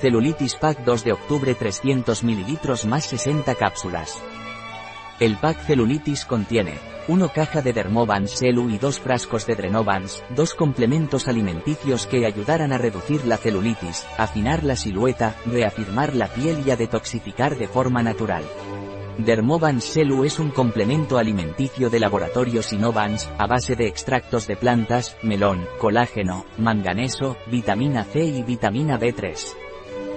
Celulitis Pack 2 de octubre 300 ml más 60 cápsulas. El pack celulitis contiene 1 caja de Dermovans Celu y 2 frascos de Drenovans, dos complementos alimenticios que ayudarán a reducir la celulitis, afinar la silueta, reafirmar la piel y a detoxificar de forma natural. Dermovans Celu es un complemento alimenticio de laboratorio Sinovans, a base de extractos de plantas, melón, colágeno, manganeso, vitamina C y vitamina B3.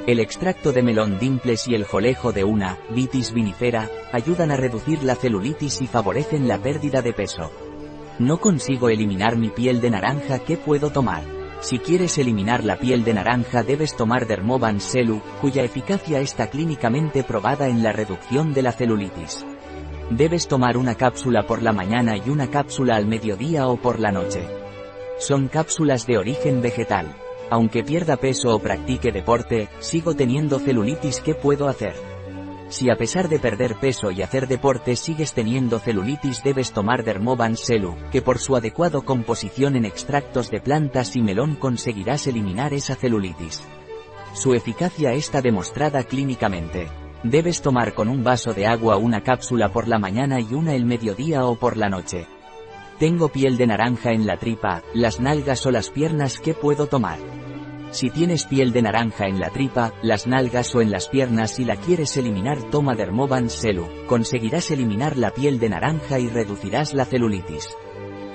El extracto de melón dimples y el jolejo de una, vitis vinifera, ayudan a reducir la celulitis y favorecen la pérdida de peso. No consigo eliminar mi piel de naranja, ¿qué puedo tomar? Si quieres eliminar la piel de naranja debes tomar Dermovan Celu, cuya eficacia está clínicamente probada en la reducción de la celulitis. Debes tomar una cápsula por la mañana y una cápsula al mediodía o por la noche. Son cápsulas de origen vegetal. Aunque pierda peso o practique deporte, sigo teniendo celulitis, ¿qué puedo hacer? Si a pesar de perder peso y hacer deporte sigues teniendo celulitis debes tomar Dermovan Celu, que por su adecuado composición en extractos de plantas y melón conseguirás eliminar esa celulitis. Su eficacia está demostrada clínicamente. Debes tomar con un vaso de agua una cápsula por la mañana y una el mediodía o por la noche. Tengo piel de naranja en la tripa, las nalgas o las piernas, ¿qué puedo tomar? Si tienes piel de naranja en la tripa, las nalgas o en las piernas y la quieres eliminar toma Dermovan Celu, conseguirás eliminar la piel de naranja y reducirás la celulitis.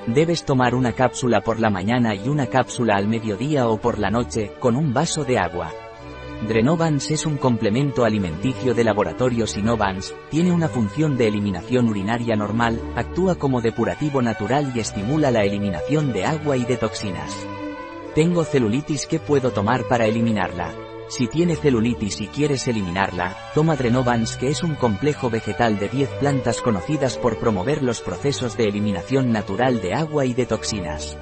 Debes tomar una cápsula por la mañana y una cápsula al mediodía o por la noche, con un vaso de agua. Drenovans es un complemento alimenticio de laboratorio Sinovans, tiene una función de eliminación urinaria normal, actúa como depurativo natural y estimula la eliminación de agua y de toxinas. Tengo celulitis ¿qué puedo tomar para eliminarla? Si tiene celulitis y quieres eliminarla, toma Drenovans que es un complejo vegetal de 10 plantas conocidas por promover los procesos de eliminación natural de agua y de toxinas.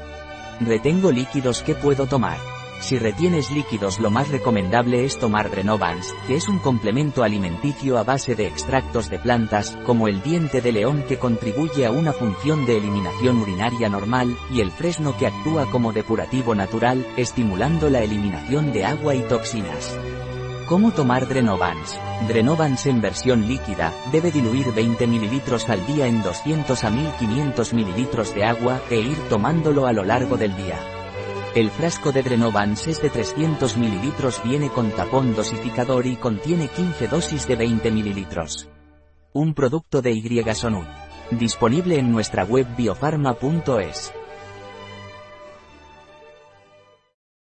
Retengo líquidos ¿qué puedo tomar? Si retienes líquidos lo más recomendable es tomar Drenovans, que es un complemento alimenticio a base de extractos de plantas, como el diente de león que contribuye a una función de eliminación urinaria normal, y el fresno que actúa como depurativo natural, estimulando la eliminación de agua y toxinas. ¿Cómo tomar Drenovans? Drenovans en versión líquida, debe diluir 20 ml al día en 200 a 1500 ml de agua, e ir tomándolo a lo largo del día. El frasco de Drenovans es de 300 ml viene con tapón dosificador y contiene 15 dosis de 20 ml. Un producto de Y Disponible en nuestra web biofarma.es.